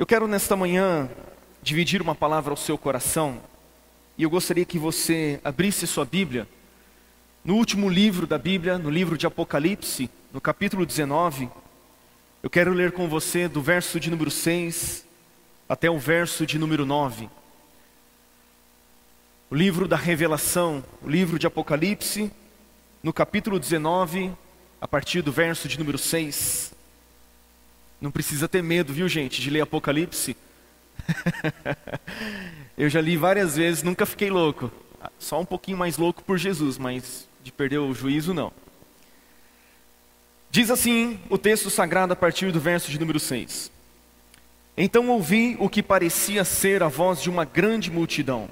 Eu quero nesta manhã dividir uma palavra ao seu coração e eu gostaria que você abrisse sua Bíblia no último livro da Bíblia, no livro de Apocalipse, no capítulo 19. Eu quero ler com você do verso de número 6 até o verso de número 9. O livro da Revelação, o livro de Apocalipse, no capítulo 19, a partir do verso de número 6. Não precisa ter medo, viu gente, de ler Apocalipse. Eu já li várias vezes, nunca fiquei louco. Só um pouquinho mais louco por Jesus, mas de perder o juízo, não. Diz assim o texto sagrado a partir do verso de número 6. Então ouvi o que parecia ser a voz de uma grande multidão,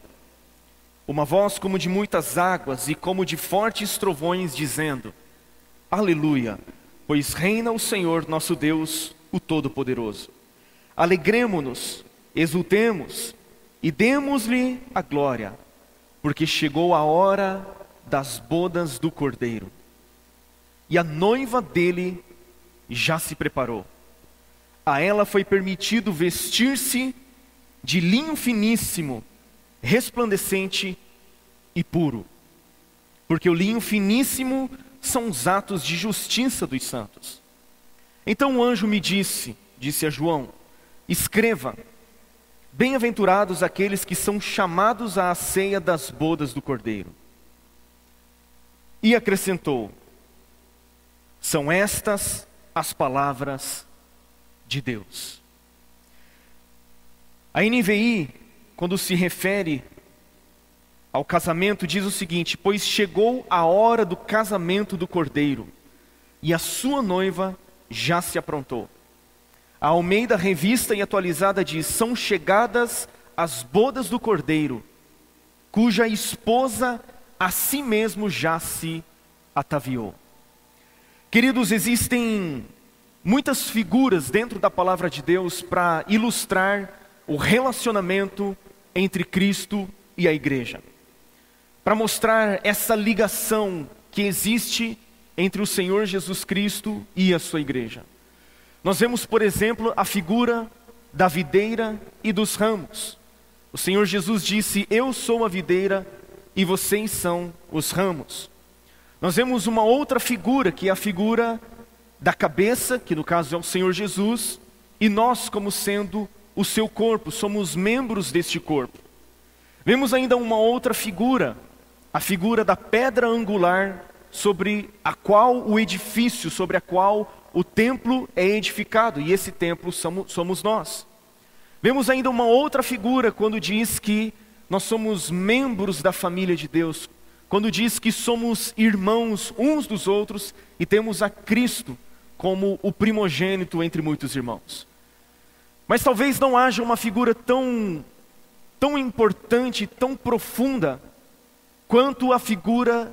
uma voz como de muitas águas e como de fortes trovões, dizendo: Aleluia, pois reina o Senhor nosso Deus, o Todo-Poderoso. Alegremo-nos, exultemos e demos-lhe a glória, porque chegou a hora das bodas do Cordeiro. E a noiva dele já se preparou. A ela foi permitido vestir-se de linho finíssimo, resplandecente e puro. Porque o linho finíssimo são os atos de justiça dos santos. Então o anjo me disse, disse a João: Escreva, bem-aventurados aqueles que são chamados à ceia das bodas do Cordeiro. E acrescentou: São estas as palavras de Deus. A NVI, quando se refere ao casamento, diz o seguinte: Pois chegou a hora do casamento do cordeiro, e a sua noiva já se aprontou. A Almeida Revista e Atualizada diz: São chegadas as bodas do cordeiro, cuja esposa a si mesmo já se ataviou. Queridos, existem muitas figuras dentro da palavra de Deus para ilustrar o relacionamento entre Cristo e a igreja. Para mostrar essa ligação que existe entre o Senhor Jesus Cristo e a sua igreja. Nós vemos, por exemplo, a figura da videira e dos ramos. O Senhor Jesus disse: Eu sou a videira e vocês são os ramos. Nós vemos uma outra figura, que é a figura da cabeça, que no caso é o Senhor Jesus, e nós, como sendo o seu corpo, somos membros deste corpo. Vemos ainda uma outra figura, a figura da pedra angular sobre a qual o edifício, sobre a qual o templo é edificado, e esse templo somos, nós. Vemos ainda uma outra figura quando diz que nós somos membros da família de Deus, quando diz que somos irmãos uns dos outros e temos a Cristo como o primogênito entre muitos irmãos. Mas talvez não haja uma figura tão tão importante, tão profunda quanto a figura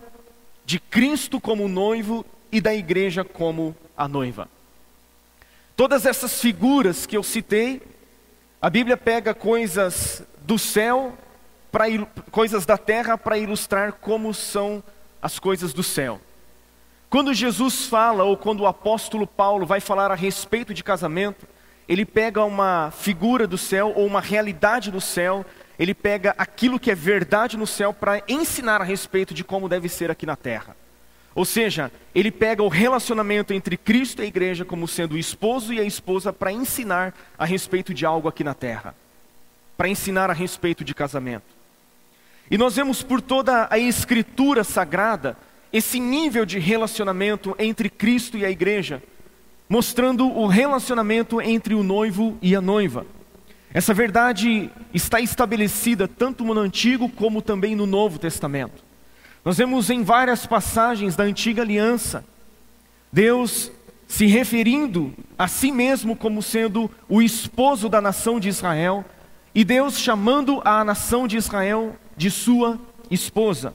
de Cristo como noivo e da igreja como a noiva. Todas essas figuras que eu citei, a Bíblia pega coisas do céu para coisas da terra para ilustrar como são as coisas do céu. Quando Jesus fala, ou quando o apóstolo Paulo vai falar a respeito de casamento, ele pega uma figura do céu ou uma realidade do céu, ele pega aquilo que é verdade no céu para ensinar a respeito de como deve ser aqui na terra. Ou seja, ele pega o relacionamento entre Cristo e a igreja como sendo o esposo e a esposa para ensinar a respeito de algo aqui na terra, para ensinar a respeito de casamento. E nós vemos por toda a Escritura sagrada esse nível de relacionamento entre Cristo e a igreja, mostrando o relacionamento entre o noivo e a noiva. Essa verdade está estabelecida tanto no Antigo como também no Novo Testamento. Nós vemos em várias passagens da antiga aliança, Deus se referindo a si mesmo como sendo o esposo da nação de Israel, e Deus chamando a nação de Israel de sua esposa.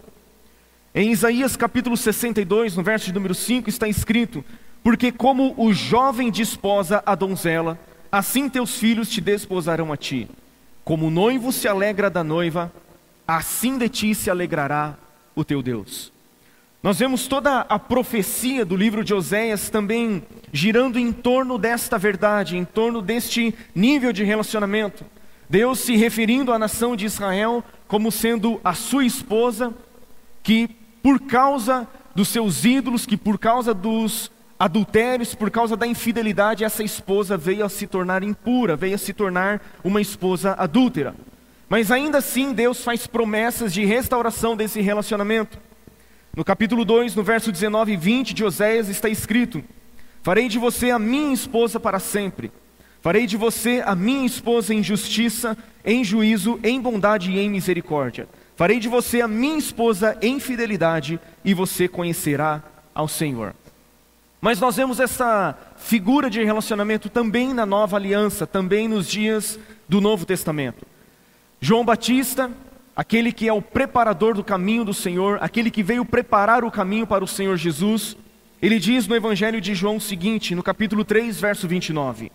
Em Isaías capítulo 62, no verso número 5, está escrito: Porque como o jovem desposa a donzela, assim teus filhos te desposarão a ti. Como o noivo se alegra da noiva, assim de ti se alegrará o teu Deus. Nós vemos toda a profecia do livro de Oséias também girando em torno desta verdade, em torno deste nível de relacionamento. Deus se referindo à nação de Israel como sendo a sua esposa, que por causa dos seus ídolos, que por causa dos adultérios, por causa da infidelidade, essa esposa veio a se tornar impura, veio a se tornar uma esposa adúltera. Mas ainda assim, Deus faz promessas de restauração desse relacionamento. No capítulo 2, no verso 19 e 20 de Oséias está escrito: Farei de você a minha esposa para sempre. Farei de você a minha esposa em justiça, em juízo, em bondade e em misericórdia. Farei de você a minha esposa em fidelidade, e você conhecerá ao Senhor. Mas nós vemos essa figura de relacionamento também na nova aliança, também nos dias do Novo Testamento. João Batista, aquele que é o preparador do caminho do Senhor, aquele que veio preparar o caminho para o Senhor Jesus, ele diz no Evangelho de João o seguinte, no capítulo 3, verso 29: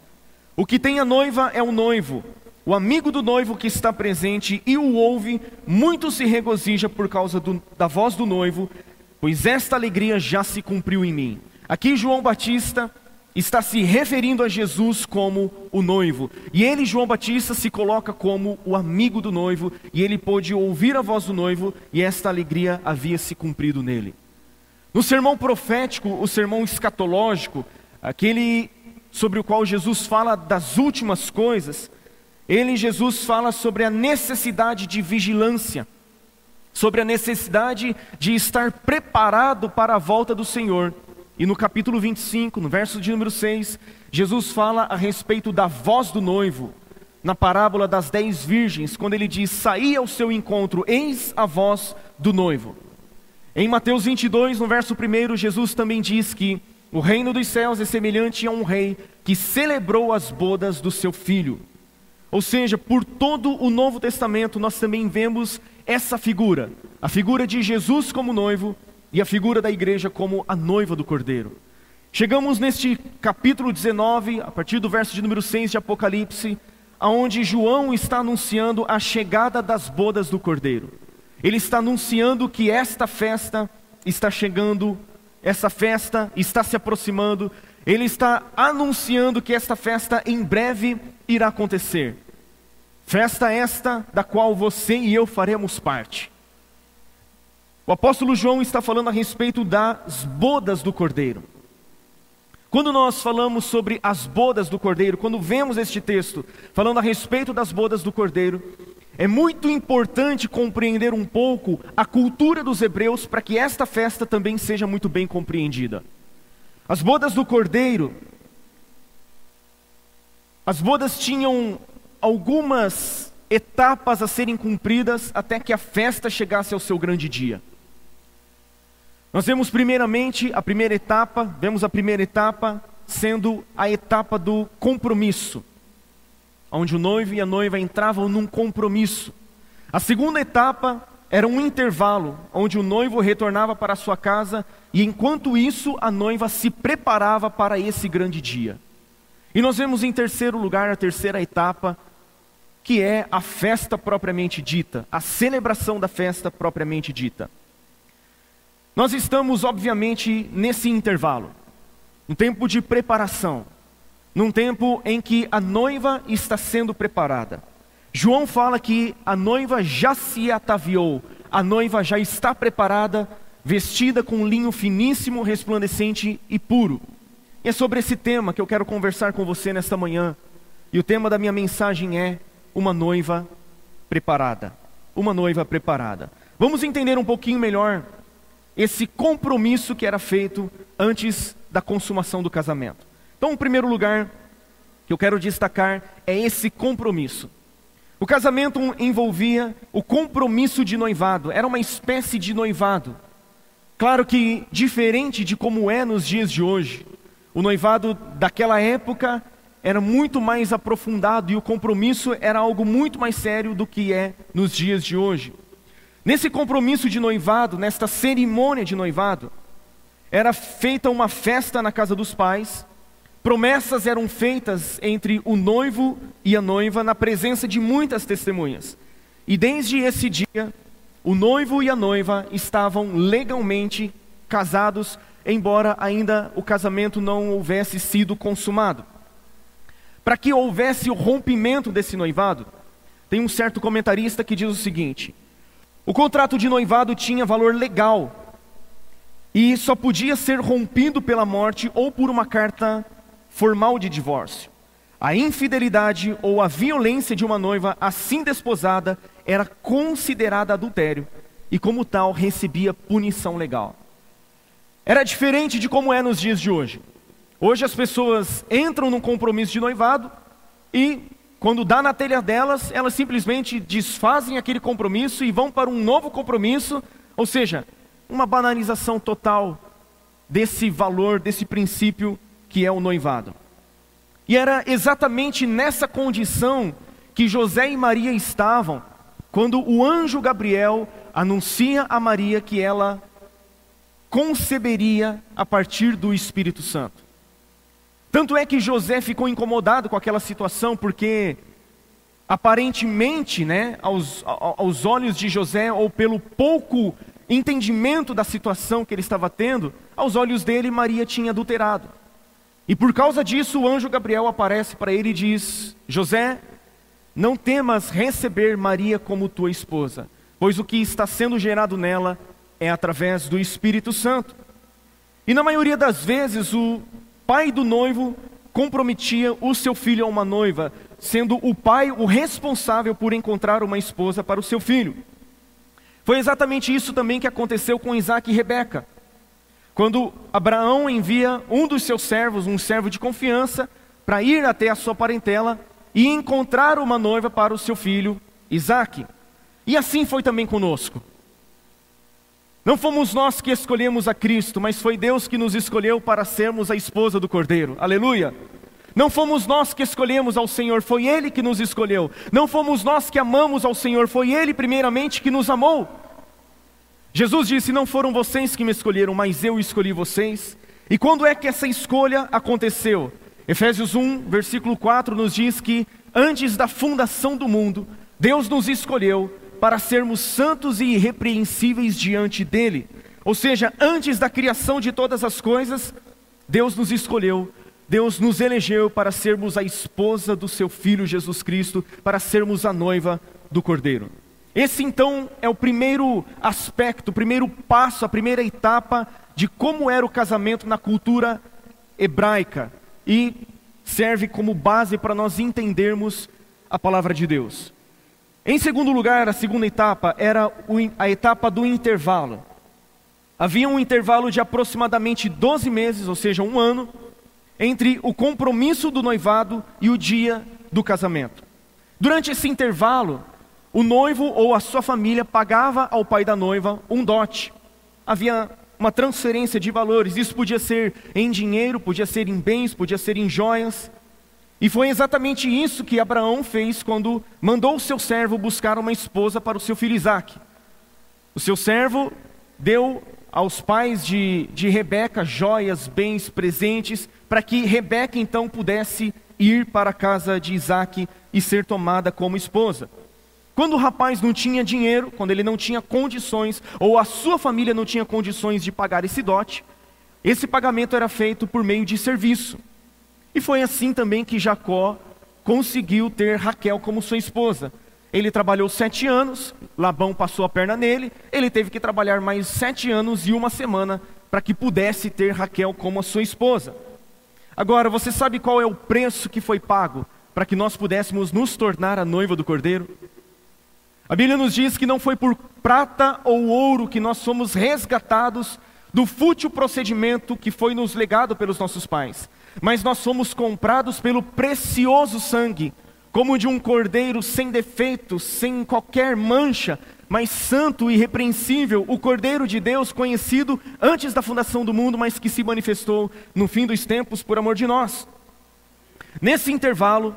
O que tem a noiva é o noivo, o amigo do noivo que está presente e o ouve, muito se regozija por causa do, da voz do noivo, pois esta alegria já se cumpriu em mim. Aqui João Batista está se referindo a Jesus como o noivo. E ele, João Batista, se coloca como o amigo do noivo, e ele pôde ouvir a voz do noivo, e esta alegria havia se cumprido nele. No sermão profético, o sermão escatológico, aquele sobre o qual Jesus fala das últimas coisas, ele, Jesus, fala sobre a necessidade de vigilância, sobre a necessidade de estar preparado para a volta do Senhor. E no capítulo 25, no verso de número 6, Jesus fala a respeito da voz do noivo, na parábola das dez virgens, quando ele diz: Saí ao seu encontro, eis a voz do noivo. Em Mateus 22, no verso 1, Jesus também diz que o reino dos céus é semelhante a um rei que celebrou as bodas do seu filho. Ou seja, por todo o Novo Testamento nós também vemos essa figura, a figura de Jesus como noivo e a figura da igreja como a noiva do cordeiro. Chegamos neste capítulo 19, a partir do verso de número 6 de Apocalipse, aonde João está anunciando a chegada das bodas do cordeiro. Ele está anunciando que esta festa está chegando, essa festa está se aproximando, ele está anunciando que esta festa em breve irá acontecer. Festa esta da qual você e eu faremos parte. O apóstolo João está falando a respeito das bodas do cordeiro. Quando nós falamos sobre as bodas do cordeiro, quando vemos este texto falando a respeito das bodas do cordeiro, é muito importante compreender um pouco a cultura dos hebreus para que esta festa também seja muito bem compreendida. As bodas do cordeiro, as bodas tinham algumas etapas a serem cumpridas até que a festa chegasse ao seu grande dia. Nós vemos primeiramente a primeira etapa, vemos a primeira etapa sendo a etapa do compromisso, onde o noivo e a noiva entravam num compromisso. A segunda etapa era um intervalo, onde o noivo retornava para a sua casa e enquanto isso a noiva se preparava para esse grande dia. E nós vemos em terceiro lugar a terceira etapa, que é a festa propriamente dita, a celebração da festa propriamente dita. Nós estamos, obviamente, nesse intervalo, um tempo de preparação, num tempo em que a noiva está sendo preparada. João fala que a noiva já se ataviou, a noiva já está preparada, vestida com linho finíssimo, resplandecente e puro. E é sobre esse tema que eu quero conversar com você nesta manhã. E o tema da minha mensagem é uma noiva preparada. Uma noiva preparada. Vamos entender um pouquinho melhor esse compromisso que era feito antes da consumação do casamento. Então, o primeiro lugar que eu quero destacar é esse compromisso. O casamento envolvia o compromisso de noivado, era uma espécie de noivado. Claro que diferente de como é nos dias de hoje. O noivado daquela época era muito mais aprofundado e o compromisso era algo muito mais sério do que é nos dias de hoje. Nesse compromisso de noivado, nesta cerimônia de noivado, era feita uma festa na casa dos pais, promessas eram feitas entre o noivo e a noiva na presença de muitas testemunhas. E desde esse dia, o noivo e a noiva estavam legalmente casados, embora ainda o casamento não houvesse sido consumado. Para que houvesse o rompimento desse noivado, tem um certo comentarista que diz o seguinte: o contrato de noivado tinha valor legal e só podia ser rompido pela morte ou por uma carta formal de divórcio. A infidelidade ou a violência de uma noiva assim desposada era considerada adultério e, como tal, recebia punição legal. Era diferente de como é nos dias de hoje. Hoje as pessoas entram num compromisso de noivado e, quando dá na telha delas, elas simplesmente desfazem aquele compromisso e vão para um novo compromisso, ou seja, uma banalização total desse valor, desse princípio que é o noivado. E era exatamente nessa condição que José e Maria estavam quando o anjo Gabriel anuncia a Maria que ela conceberia a partir do Espírito Santo. Tanto é que José ficou incomodado com aquela situação, porque aparentemente, né, aos, aos olhos de José, ou pelo pouco entendimento da situação que ele estava tendo, aos olhos dele, Maria tinha adulterado. E por causa disso, o anjo Gabriel aparece para ele e diz: José, não temas receber Maria como tua esposa, pois o que está sendo gerado nela é através do Espírito Santo. E na maioria das vezes, o pai do noivo comprometia o seu filho a uma noiva, sendo o pai o responsável por encontrar uma esposa para o seu filho. Foi exatamente isso também que aconteceu com Isaac e Rebeca. Quando Abraão envia um dos seus servos, um servo de confiança, para ir até a sua parentela e encontrar uma noiva para o seu filho Isaac. E assim foi também conosco. Não fomos nós que escolhemos a Cristo, mas foi Deus que nos escolheu para sermos a esposa do Cordeiro. Aleluia! Não fomos nós que escolhemos ao Senhor, foi Ele que nos escolheu. Não fomos nós que amamos ao Senhor, foi Ele primeiramente que nos amou. Jesus disse: Não foram vocês que me escolheram, mas eu escolhi vocês. E quando é que essa escolha aconteceu? Efésios 1, versículo 4 nos diz que antes da fundação do mundo, Deus nos escolheu para sermos santos e irrepreensíveis diante dele. Ou seja, antes da criação de todas as coisas, Deus nos escolheu, Deus nos elegeu para sermos a esposa do seu filho Jesus Cristo, para sermos a noiva do Cordeiro. Esse então é o primeiro aspecto, o primeiro passo, a primeira etapa de como era o casamento na cultura hebraica e serve como base para nós entendermos a palavra de Deus. Em segundo lugar, a segunda etapa era a etapa do intervalo. Havia um intervalo de aproximadamente 12 meses, ou seja, um ano, entre o compromisso do noivado e o dia do casamento. Durante esse intervalo, o noivo ou a sua família pagava ao pai da noiva um dote. Havia uma transferência de valores. Isso podia ser em dinheiro, podia ser em bens, podia ser em joias. E foi exatamente isso que Abraão fez quando mandou o seu servo buscar uma esposa para o seu filho Isaque. O seu servo deu aos pais de, de Rebeca joias, bens, presentes, para que Rebeca então pudesse ir para a casa de Isaque e ser tomada como esposa. Quando o rapaz não tinha dinheiro, quando ele não tinha condições, ou a sua família não tinha condições de pagar esse dote, esse pagamento era feito por meio de serviço. E foi assim também que Jacó conseguiu ter Raquel como sua esposa. Ele trabalhou sete anos, Labão passou a perna nele, ele teve que trabalhar mais sete anos e uma semana para que pudesse ter Raquel como a sua esposa. Agora, você sabe qual é o preço que foi pago para que nós pudéssemos nos tornar a noiva do cordeiro? A Bíblia nos diz que não foi por prata ou ouro que nós somos resgatados do fútil procedimento que foi nos legado pelos nossos pais, mas nós somos comprados pelo precioso sangue, como de um cordeiro sem defeito, sem qualquer mancha, mas santo e irrepreensível, o Cordeiro de Deus conhecido antes da fundação do mundo, mas que se manifestou no fim dos tempos por amor de nós. Nesse intervalo,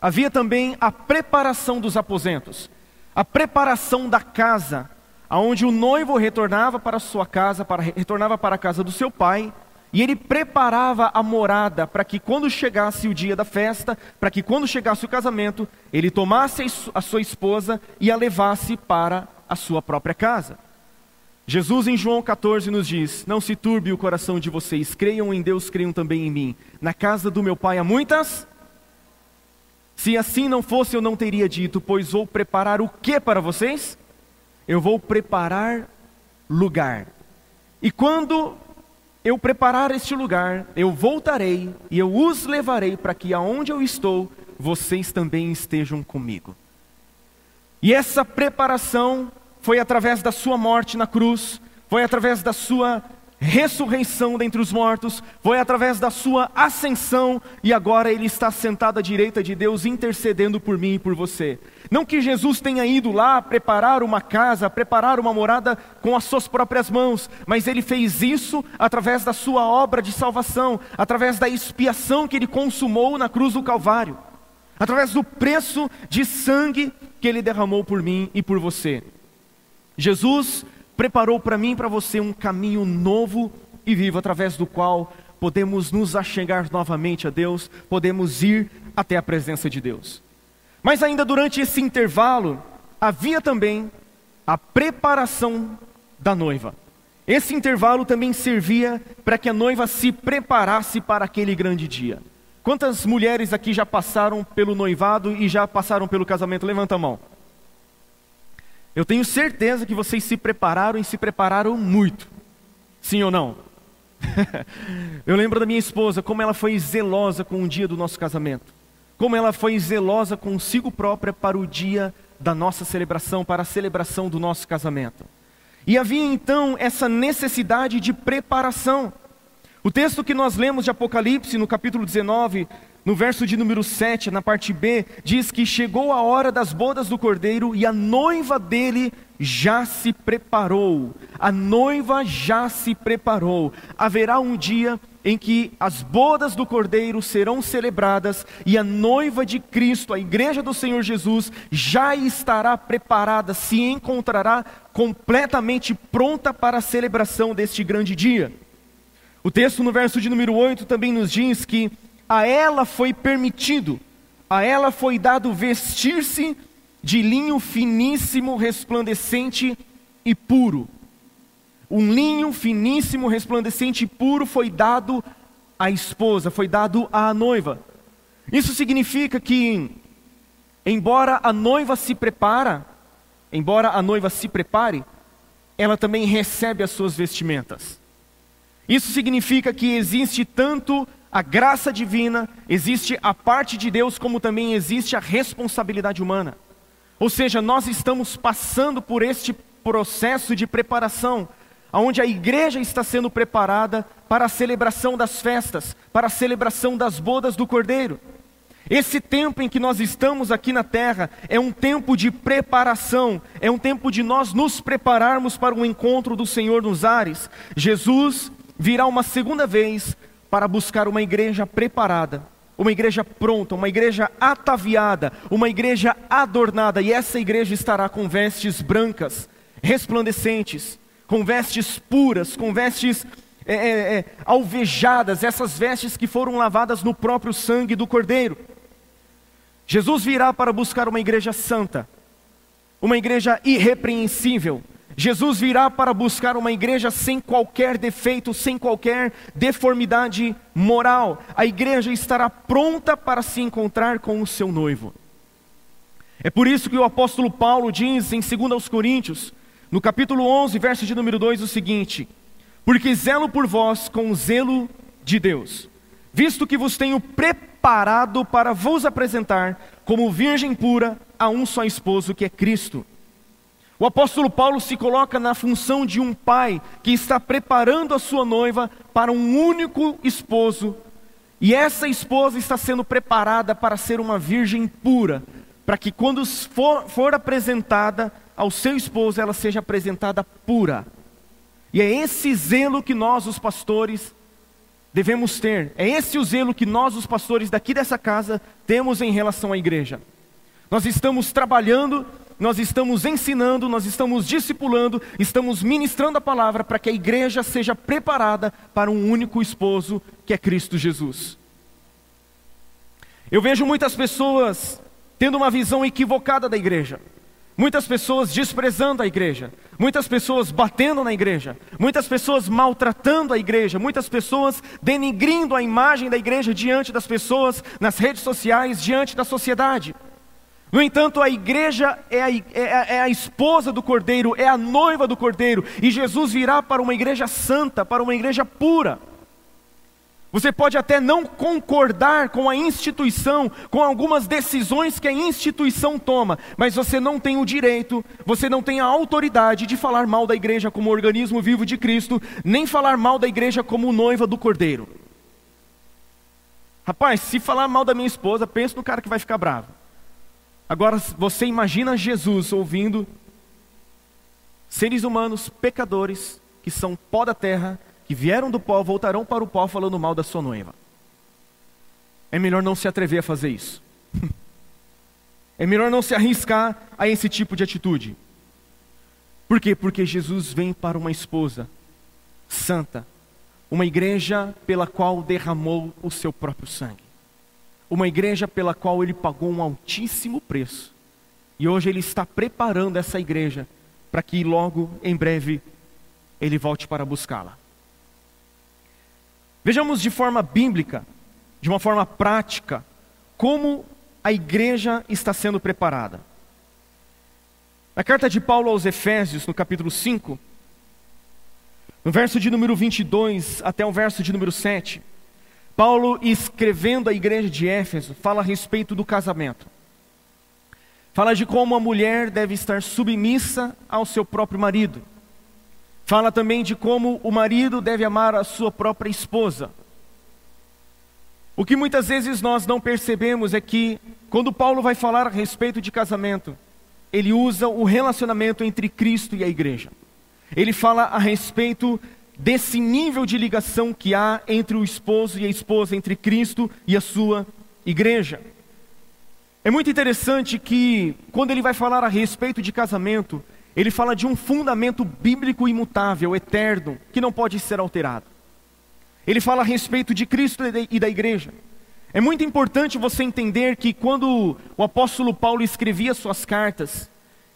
havia também a preparação dos aposentos a preparação da casa, aonde o noivo retornava para sua casa, para, retornava para a casa do seu pai, e ele preparava a morada para que quando chegasse o dia da festa, para que quando chegasse o casamento, ele tomasse a sua esposa e a levasse para a sua própria casa. Jesus em João 14 nos diz: Não se turbe o coração de vocês, creiam em Deus, creiam também em mim. Na casa do meu pai há muitas. Se assim não fosse, eu não teria dito, pois vou preparar o que para vocês? Eu vou preparar lugar. E quando eu preparar este lugar, eu voltarei e eu os levarei para que aonde eu estou, vocês também estejam comigo. E essa preparação foi através da sua morte na cruz, foi através da sua ressurreição dentre os mortos, foi através da sua ascensão e agora ele está sentado à direita de Deus intercedendo por mim e por você. Não que Jesus tenha ido lá preparar uma casa, preparar uma morada com as suas próprias mãos, mas ele fez isso através da sua obra de salvação, através da expiação que ele consumou na cruz do Calvário, através do preço de sangue que ele derramou por mim e por você. Jesus preparou para mim e para você um caminho novo e vivo, através do qual podemos nos achegar novamente a Deus, podemos ir até a presença de Deus. Mas ainda durante esse intervalo, havia também a preparação da noiva. Esse intervalo também servia para que a noiva se preparasse para aquele grande dia. Quantas mulheres aqui já passaram pelo noivado e já passaram pelo casamento? Levanta a mão. Eu tenho certeza que vocês se prepararam e se prepararam muito. Sim ou não? eu lembro da minha esposa, como ela foi zelosa com o dia do nosso casamento. Como ela foi zelosa consigo própria para o dia da nossa celebração, para a celebração do nosso casamento. E havia então essa necessidade de preparação. O texto que nós lemos de Apocalipse, no capítulo 19, no verso de número 7, na parte B, diz que chegou a hora das bodas do cordeiro e a noiva dele já se preparou. A noiva já se preparou. Haverá um dia em que as bodas do cordeiro serão celebradas e a noiva de Cristo, a igreja do Senhor Jesus, já estará preparada, se encontrará completamente pronta para a celebração deste grande dia. O texto no verso de número 8 também nos diz que a ela foi permitido, a ela foi dado vestir-se de linho finíssimo, resplandecente e puro. Um linho finíssimo, resplandecente e puro foi dado à esposa, foi dado à noiva. Isso significa que, embora a noiva se prepara, embora a noiva se prepare, ela também recebe as suas vestimentas. Isso significa que existe tanto a graça divina, existe a parte de Deus, como também existe a responsabilidade humana. Ou seja, nós estamos passando por este processo de preparação, onde a igreja está sendo preparada para a celebração das festas, para a celebração das bodas do Cordeiro. Esse tempo em que nós estamos aqui na terra é um tempo de preparação, é um tempo de nós nos prepararmos para o encontro do Senhor nos ares. Jesus virá uma segunda vez para buscar uma igreja preparada, uma igreja pronta, uma igreja ataviada, uma igreja adornada, e essa igreja estará com vestes brancas, resplandecentes, com vestes puras, com vestes é, é, é, alvejadas, essas vestes que foram lavadas no próprio sangue do Cordeiro. Jesus virá para buscar uma igreja santa, uma igreja irrepreensível, Jesus virá para buscar uma igreja sem qualquer defeito, sem qualquer deformidade moral. A igreja estará pronta para se encontrar com o seu noivo. É por isso que o apóstolo Paulo diz em 2 Coríntios, no capítulo 11, verso de número 2, o seguinte: Porque zelo por vós com o zelo de Deus, visto que vos tenho preparado para vos apresentar como virgem pura a um só esposo que é Cristo. O apóstolo Paulo se coloca na função de um pai que está preparando a sua noiva para um único esposo, e essa esposa está sendo preparada para ser uma virgem pura, para que quando for, for apresentada ao seu esposo, ela seja apresentada pura. E é esse zelo que nós, os pastores, devemos ter. É esse o zelo que nós, os pastores daqui dessa casa, temos em relação à igreja. Nós estamos trabalhando nós estamos ensinando, nós estamos discipulando, estamos ministrando a palavra para que a igreja seja preparada para um único esposo, que é Cristo Jesus. Eu vejo muitas pessoas tendo uma visão equivocada da igreja. Muitas pessoas desprezando a igreja, muitas pessoas batendo na igreja, muitas pessoas maltratando a igreja, muitas pessoas denigrindo a imagem da igreja diante das pessoas, nas redes sociais, diante da sociedade. No entanto, a igreja é a, é, é a, esposa do cordeiro, é a noiva do cordeiro, e Jesus virá para uma igreja santa, para uma igreja pura. Você pode até não concordar com a instituição, com algumas decisões que a instituição toma, mas você não tem o direito, você não tem a autoridade de falar mal da igreja como organismo vivo de Cristo, nem falar mal da igreja como noiva do cordeiro. Rapaz, se falar mal da minha esposa, pensa no cara que vai ficar bravo. Agora, você imagina Jesus ouvindo seres humanos pecadores, que são pó da terra, que vieram do pó voltarão para o pó falando mal da sua noiva. É melhor não se atrever a fazer isso. é melhor não se arriscar a esse tipo de atitude. Por quê? Porque Jesus vem para uma esposa santa, uma igreja pela qual derramou o seu próprio sangue, uma igreja pela qual ele pagou um altíssimo preço. E hoje ele está preparando essa igreja para que logo, em breve, ele volte para buscá-la. Vejamos de forma bíblica, de uma forma prática, como a igreja está sendo preparada. Na carta de Paulo aos Efésios, no capítulo 5, no verso de número 22 até o verso de número 7, Paulo, escrevendo à igreja de Éfeso, fala a respeito do casamento. Fala de como a mulher deve estar submissa ao seu próprio marido. Fala também de como o marido deve amar a sua própria esposa. O que muitas vezes nós não percebemos é que, quando Paulo vai falar a respeito de casamento, ele usa o relacionamento entre Cristo e a igreja. Ele fala a respeito desse nível de ligação que há entre o esposo e a esposa, entre Cristo e a sua igreja. É muito interessante que, quando ele vai falar a respeito de casamento, ele fala de um fundamento bíblico imutável, eterno, que não pode ser alterado. Ele fala a respeito de Cristo e da igreja. É muito importante você entender que quando o apóstolo Paulo escrevia suas cartas,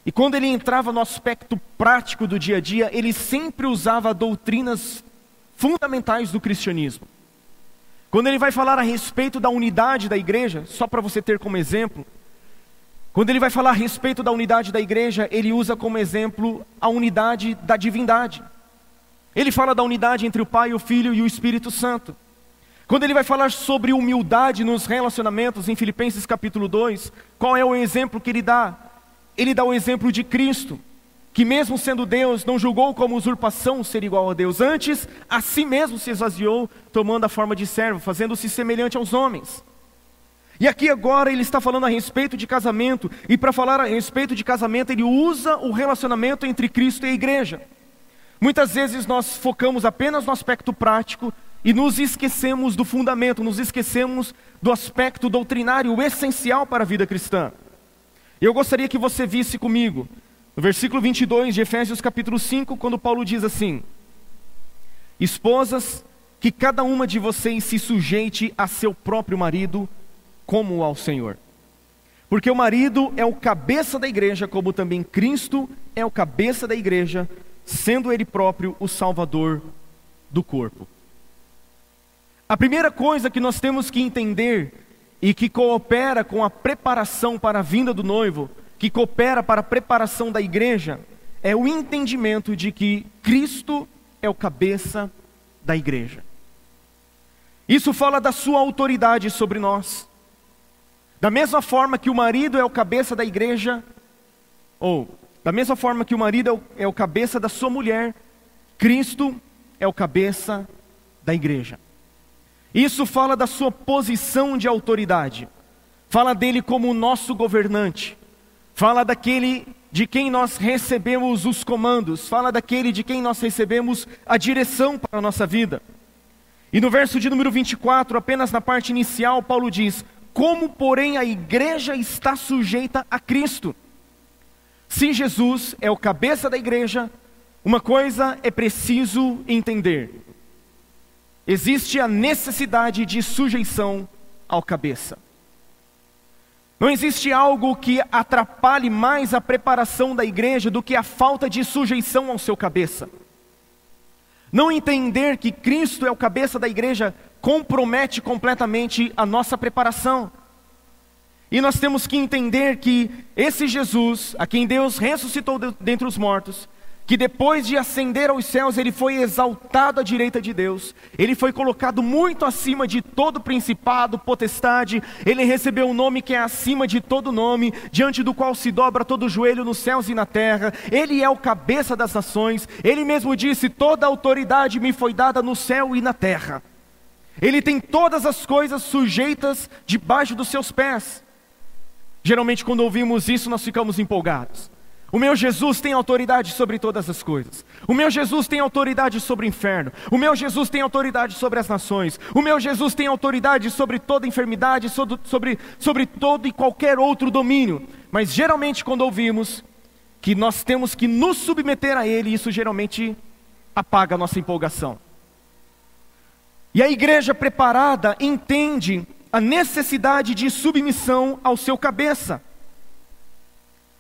e quando ele entrava no aspecto prático do dia a dia, ele sempre usava doutrinas fundamentais do cristianismo. Quando ele vai falar a respeito da unidade da igreja, só para você ter como exemplo, quando ele vai falar a respeito da unidade da igreja, ele usa como exemplo a unidade da divindade. Ele fala da unidade entre o Pai, o Filho e o Espírito Santo. Quando ele vai falar sobre humildade nos relacionamentos, em Filipenses capítulo 2, qual é o exemplo que ele dá? Ele dá o exemplo de Cristo, que mesmo sendo Deus, não julgou como usurpação ser igual a Deus. Antes, a si mesmo se esvaziou, tomando a forma de servo, fazendo-se semelhante aos homens. E aqui agora ele está falando a respeito de casamento, e para falar a respeito de casamento, ele usa o relacionamento entre Cristo e a igreja. Muitas vezes nós focamos apenas no aspecto prático e nos esquecemos do fundamento, nos esquecemos do aspecto doutrinário essencial para a vida cristã. Eu gostaria que você visse comigo, no versículo 22 de Efésios capítulo 5, quando Paulo diz assim: Esposas, que cada uma de vocês se sujeite a seu próprio marido, como ao Senhor. Porque o marido é o cabeça da igreja, como também Cristo é o cabeça da igreja, sendo ele próprio o salvador do corpo. A primeira coisa que nós temos que entender e que coopera com a preparação para a vinda do noivo, que coopera para a preparação da igreja, é o entendimento de que Cristo é o cabeça da igreja. Isso fala da sua autoridade sobre nós. Da mesma forma que o marido é o cabeça da igreja, ou da mesma forma que o marido é o, é o cabeça da sua mulher, Cristo é o cabeça da igreja. Isso fala da sua posição de autoridade, fala dele como o nosso governante, fala daquele de quem nós recebemos os comandos, fala daquele de quem nós recebemos a direção para a nossa vida. E no verso de número 24, apenas na parte inicial, Paulo diz: como, porém, a igreja está sujeita a Cristo? Se Jesus é o cabeça da igreja, uma coisa é preciso entender: existe a necessidade de sujeição ao cabeça. Não existe algo que atrapalhe mais a preparação da igreja do que a falta de sujeição ao seu cabeça. Não entender que Cristo é o cabeça da igreja compromete completamente a nossa preparação. E nós temos que entender que esse Jesus, a quem Deus ressuscitou dentre os mortos, que depois de ascender aos céus, ele foi exaltado à direita de Deus, ele foi colocado muito acima de todo principado, potestade, ele recebeu um nome que é acima de todo nome, diante do qual se dobra todo joelho nos céus e na terra, ele é o cabeça das nações, ele mesmo disse: toda autoridade me foi dada no céu e na terra. Ele tem todas as coisas sujeitas debaixo dos seus pés. Geralmente, quando ouvimos isso, nós ficamos empolgados. O meu Jesus tem autoridade sobre todas as coisas. O meu Jesus tem autoridade sobre o inferno. O meu Jesus tem autoridade sobre as nações. O meu Jesus tem autoridade sobre toda enfermidade, sobre, sobre, sobre todo e qualquer outro domínio. Mas geralmente, quando ouvimos que nós temos que nos submeter a Ele, isso geralmente apaga a nossa empolgação. E a igreja preparada entende a necessidade de submissão ao seu cabeça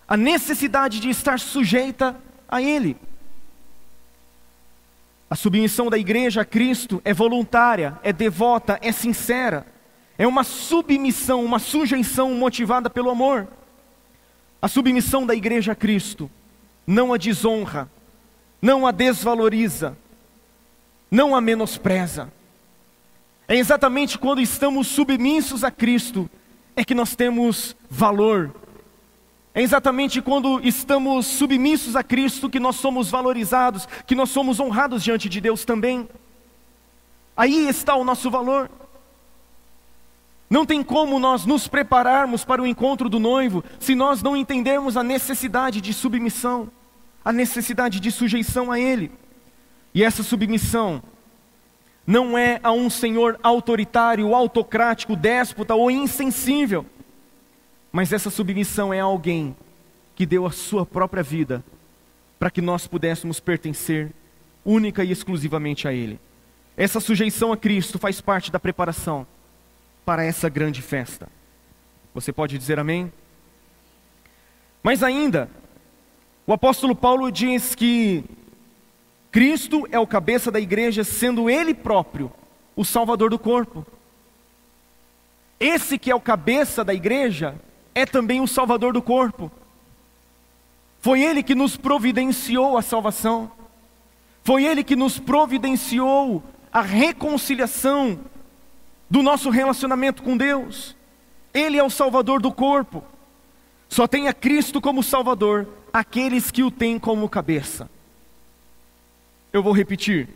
a necessidade de estar sujeita a Ele. A submissão da igreja a Cristo é voluntária, é devota, é sincera. É uma submissão, uma sujeição motivada pelo amor. A submissão da igreja a Cristo não a desonra, não a desvaloriza, não a menospreza. É exatamente quando estamos submissos a Cristo é que nós temos valor, é exatamente quando estamos submissos a Cristo que nós somos valorizados, que nós somos honrados diante de Deus também. Aí está o nosso valor. Não tem como nós nos prepararmos para o encontro do noivo se nós não entendermos a necessidade de submissão, a necessidade de sujeição a Ele. E essa submissão não é a um senhor autoritário, autocrático, déspota ou insensível mas essa submissão é alguém que deu a sua própria vida para que nós pudéssemos pertencer única e exclusivamente a Ele. Essa sujeição a Cristo faz parte da preparação para essa grande festa. Você pode dizer amém? Mas ainda, o apóstolo Paulo diz que Cristo é o cabeça da igreja, sendo Ele próprio o Salvador do corpo. Esse que é o cabeça da igreja é também o Salvador do corpo. Foi Ele que nos providenciou a salvação. Foi Ele que nos providenciou a reconciliação do nosso relacionamento com Deus. Ele é o Salvador do corpo. Só tem a Cristo como Salvador aqueles que o têm como cabeça. Eu vou repetir.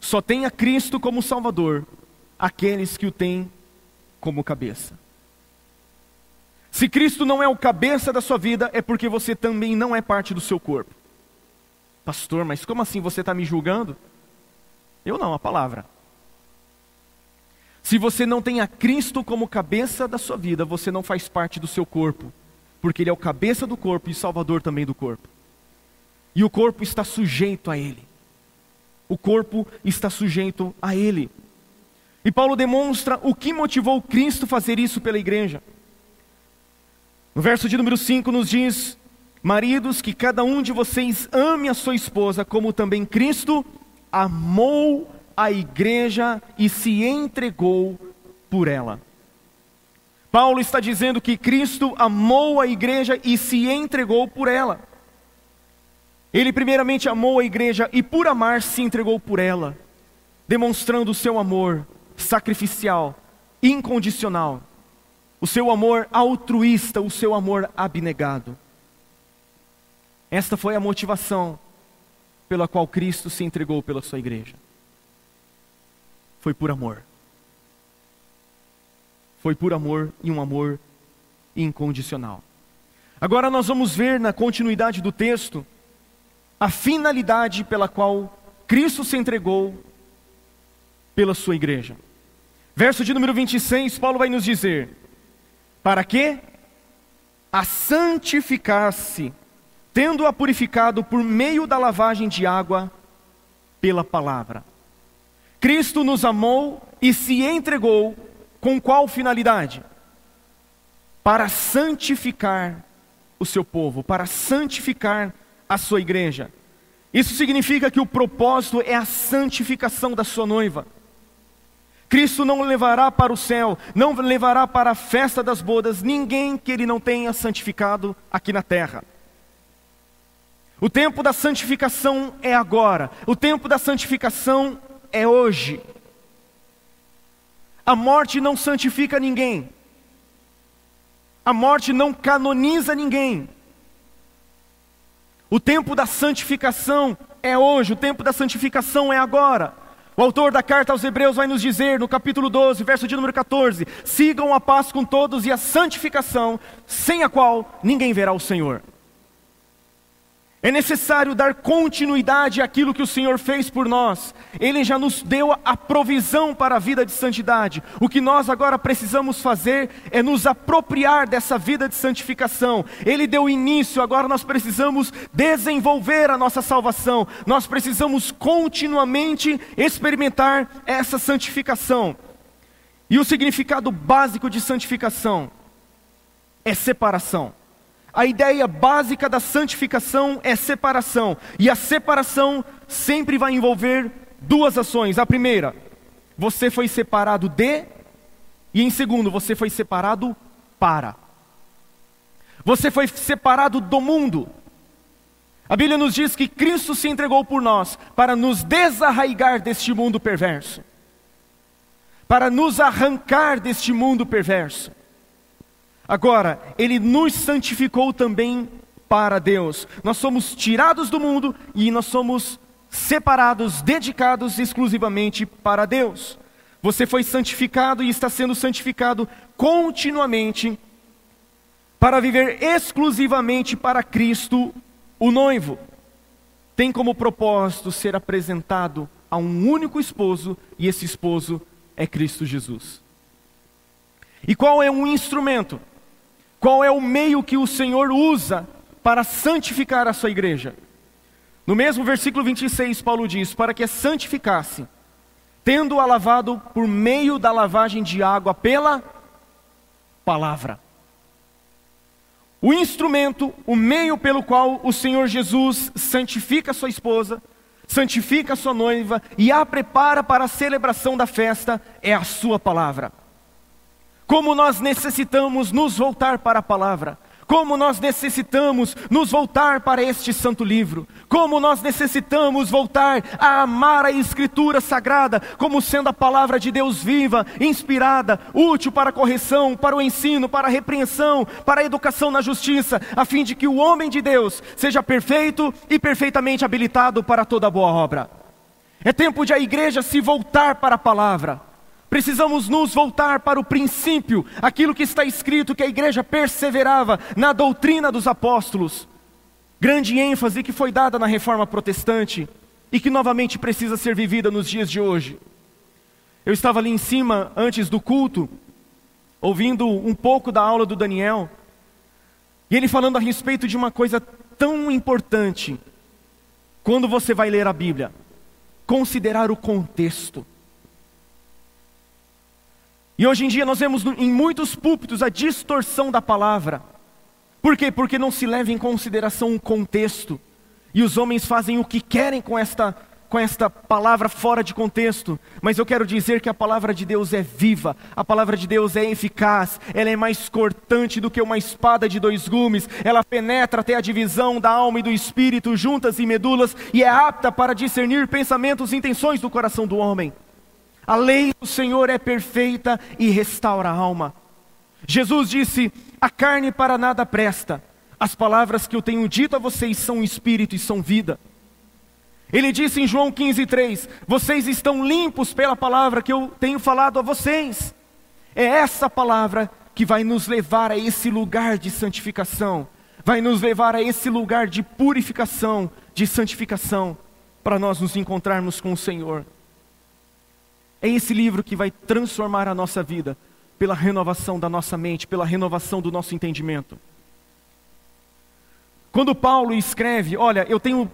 Só tem a Cristo como Salvador aqueles que o têm como cabeça. Se Cristo não é o cabeça da sua vida, é porque você também não é parte do seu corpo. Pastor, mas como assim você está me julgando? Eu não, a palavra. Se você não tem a Cristo como cabeça da sua vida, você não faz parte do seu corpo, porque Ele é o cabeça do corpo e Salvador também do corpo. E o corpo está sujeito a Ele. O corpo está sujeito a Ele. E Paulo demonstra o que motivou Cristo a fazer isso pela igreja. No verso de número 5 nos diz: Maridos, que cada um de vocês ame a sua esposa, como também Cristo amou a igreja e se entregou por ela. Paulo está dizendo que Cristo amou a igreja e se entregou por ela. Ele primeiramente amou a igreja e por amar se entregou por ela, demonstrando o seu amor sacrificial, incondicional o seu amor altruísta, o seu amor abnegado. Esta foi a motivação pela qual Cristo se entregou pela sua igreja. Foi por amor. Foi por amor e um amor incondicional. Agora nós vamos ver na continuidade do texto a finalidade pela qual Cristo se entregou pela sua igreja. Verso de número 26, Paulo vai nos dizer: para quê? A santificar-se, tendo-a purificado por meio da lavagem de água pela palavra. Cristo nos amou e se entregou com qual finalidade? para santificar o seu povo, para santificar a sua igreja. Isso significa que o propósito é a santificação da sua noiva. Cristo não levará para o céu, não levará para a festa das bodas ninguém que ele não tenha santificado aqui na terra. O tempo da santificação é agora, o tempo da santificação é hoje. A morte não santifica ninguém, a morte não canoniza ninguém. O tempo da santificação é hoje, o tempo da santificação é agora. O autor da carta aos Hebreus vai nos dizer no capítulo 12, verso de número 14: Sigam a paz com todos e a santificação, sem a qual ninguém verá o Senhor. É necessário dar continuidade àquilo que o Senhor fez por nós. Ele já nos deu a provisão para a vida de santidade. O que nós agora precisamos fazer é nos apropriar dessa vida de santificação. Ele deu início, agora nós precisamos desenvolver a nossa salvação. Nós precisamos continuamente experimentar essa santificação. E o significado básico de santificação é separação. A ideia básica da santificação é separação, e a separação sempre vai envolver duas ações. A primeira, você foi separado de, e em segundo, você foi separado para. Você foi separado do mundo. A Bíblia nos diz que Cristo se entregou por nós para nos desarraigar deste mundo perverso, para nos arrancar deste mundo perverso. Agora, Ele nos santificou também para Deus. Nós somos tirados do mundo e nós somos separados, dedicados exclusivamente para Deus. Você foi santificado e está sendo santificado continuamente para viver exclusivamente para Cristo, o noivo. Tem como propósito ser apresentado a um único esposo e esse esposo é Cristo Jesus. E qual é um instrumento? Qual é o meio que o Senhor usa para santificar a sua igreja? No mesmo versículo 26, Paulo diz: Para que a santificasse, tendo-a lavado por meio da lavagem de água pela palavra. O instrumento, o meio pelo qual o Senhor Jesus santifica sua esposa, santifica a sua noiva e a prepara para a celebração da festa é a sua palavra. Como nós necessitamos nos voltar para a palavra, como nós necessitamos nos voltar para este santo livro, como nós necessitamos voltar a amar a Escritura sagrada, como sendo a palavra de Deus viva, inspirada, útil para a correção, para o ensino, para a repreensão, para a educação na justiça, a fim de que o homem de Deus seja perfeito e perfeitamente habilitado para toda boa obra. É tempo de a igreja se voltar para a palavra. Precisamos nos voltar para o princípio, aquilo que está escrito que a igreja perseverava na doutrina dos apóstolos. Grande ênfase que foi dada na reforma protestante e que novamente precisa ser vivida nos dias de hoje. Eu estava ali em cima antes do culto, ouvindo um pouco da aula do Daniel, e ele falando a respeito de uma coisa tão importante quando você vai ler a Bíblia: considerar o contexto. E hoje em dia nós vemos em muitos púlpitos a distorção da palavra. Por quê? Porque não se leva em consideração o contexto. E os homens fazem o que querem com esta, com esta palavra fora de contexto. Mas eu quero dizer que a palavra de Deus é viva, a palavra de Deus é eficaz, ela é mais cortante do que uma espada de dois gumes, ela penetra até a divisão da alma e do espírito, juntas e medulas, e é apta para discernir pensamentos e intenções do coração do homem. A lei do Senhor é perfeita e restaura a alma. Jesus disse: A carne para nada presta. As palavras que eu tenho dito a vocês são espírito e são vida. Ele disse em João 15,3: Vocês estão limpos pela palavra que eu tenho falado a vocês. É essa palavra que vai nos levar a esse lugar de santificação, vai nos levar a esse lugar de purificação, de santificação, para nós nos encontrarmos com o Senhor. É esse livro que vai transformar a nossa vida pela renovação da nossa mente, pela renovação do nosso entendimento. Quando Paulo escreve, olha, eu tenho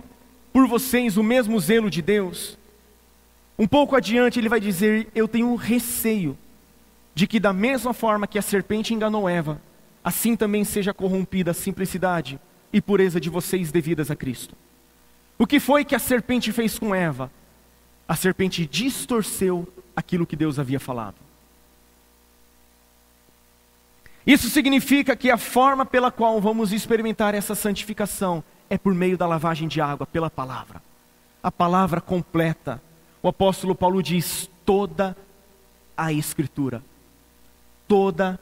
por vocês o mesmo zelo de Deus, um pouco adiante ele vai dizer, eu tenho receio de que da mesma forma que a serpente enganou Eva, assim também seja corrompida a simplicidade e pureza de vocês devidas a Cristo. O que foi que a serpente fez com Eva? A serpente distorceu aquilo que Deus havia falado. Isso significa que a forma pela qual vamos experimentar essa santificação é por meio da lavagem de água, pela palavra. A palavra completa. O apóstolo Paulo diz: toda a Escritura. Toda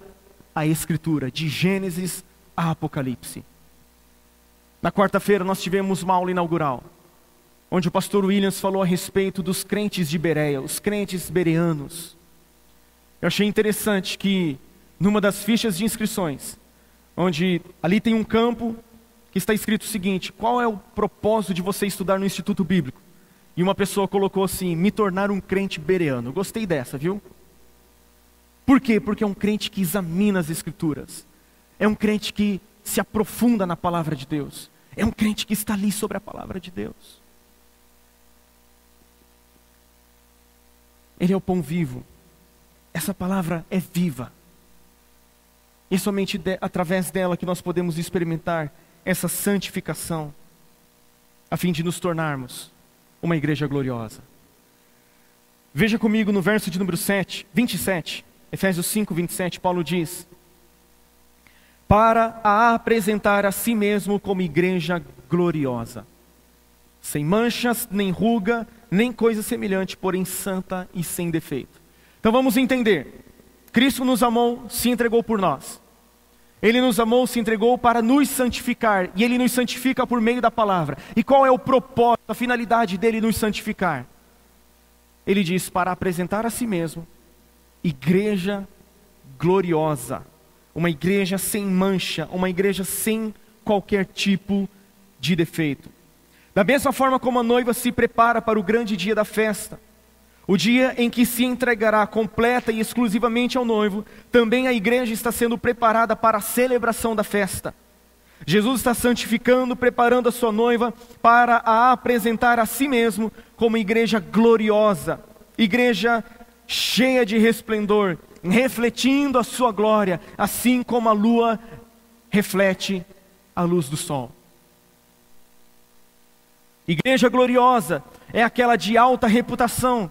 a Escritura, de Gênesis a Apocalipse. Na quarta-feira nós tivemos uma aula inaugural, onde o pastor Williams falou a respeito dos crentes de Bereia, os crentes bereanos. Eu achei interessante que numa das fichas de inscrições, onde ali tem um campo que está escrito o seguinte: qual é o propósito de você estudar no Instituto Bíblico? E uma pessoa colocou assim: me tornar um crente bereano. Gostei dessa, viu? Por quê? Porque é um crente que examina as Escrituras, é um crente que se aprofunda na palavra de Deus, é um crente que está ali sobre a palavra de Deus. Ele é o pão vivo, essa palavra é viva. E somente de, através dela que nós podemos experimentar essa santificação, a fim de nos tornarmos uma igreja gloriosa. Veja comigo no verso de número 7, 27, Efésios 5, 27, Paulo diz: Para a apresentar a si mesmo como igreja gloriosa, sem manchas, nem ruga, nem coisa semelhante, porém santa e sem defeito. Então vamos entender. Cristo nos amou, se entregou por nós. Ele nos amou, se entregou para nos santificar, e Ele nos santifica por meio da palavra. E qual é o propósito, a finalidade dele nos santificar? Ele diz: para apresentar a si mesmo, igreja gloriosa, uma igreja sem mancha, uma igreja sem qualquer tipo de defeito. Da mesma forma como a noiva se prepara para o grande dia da festa, o dia em que se entregará completa e exclusivamente ao noivo, também a igreja está sendo preparada para a celebração da festa. Jesus está santificando, preparando a sua noiva para a apresentar a si mesmo como igreja gloriosa, igreja cheia de resplendor, refletindo a sua glória, assim como a lua reflete a luz do sol. Igreja gloriosa é aquela de alta reputação,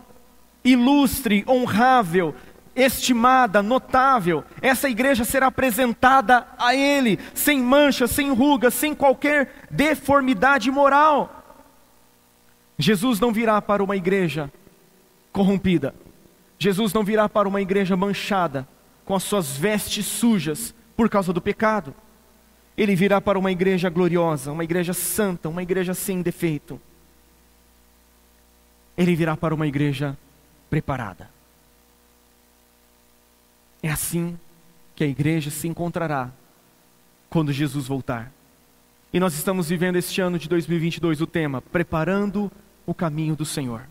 ilustre, honrável, estimada, notável. Essa igreja será apresentada a Ele, sem mancha, sem ruga, sem qualquer deformidade moral. Jesus não virá para uma igreja corrompida. Jesus não virá para uma igreja manchada, com as suas vestes sujas por causa do pecado. Ele virá para uma igreja gloriosa, uma igreja santa, uma igreja sem defeito. Ele virá para uma igreja preparada. É assim que a igreja se encontrará quando Jesus voltar. E nós estamos vivendo este ano de 2022 o tema Preparando o caminho do Senhor.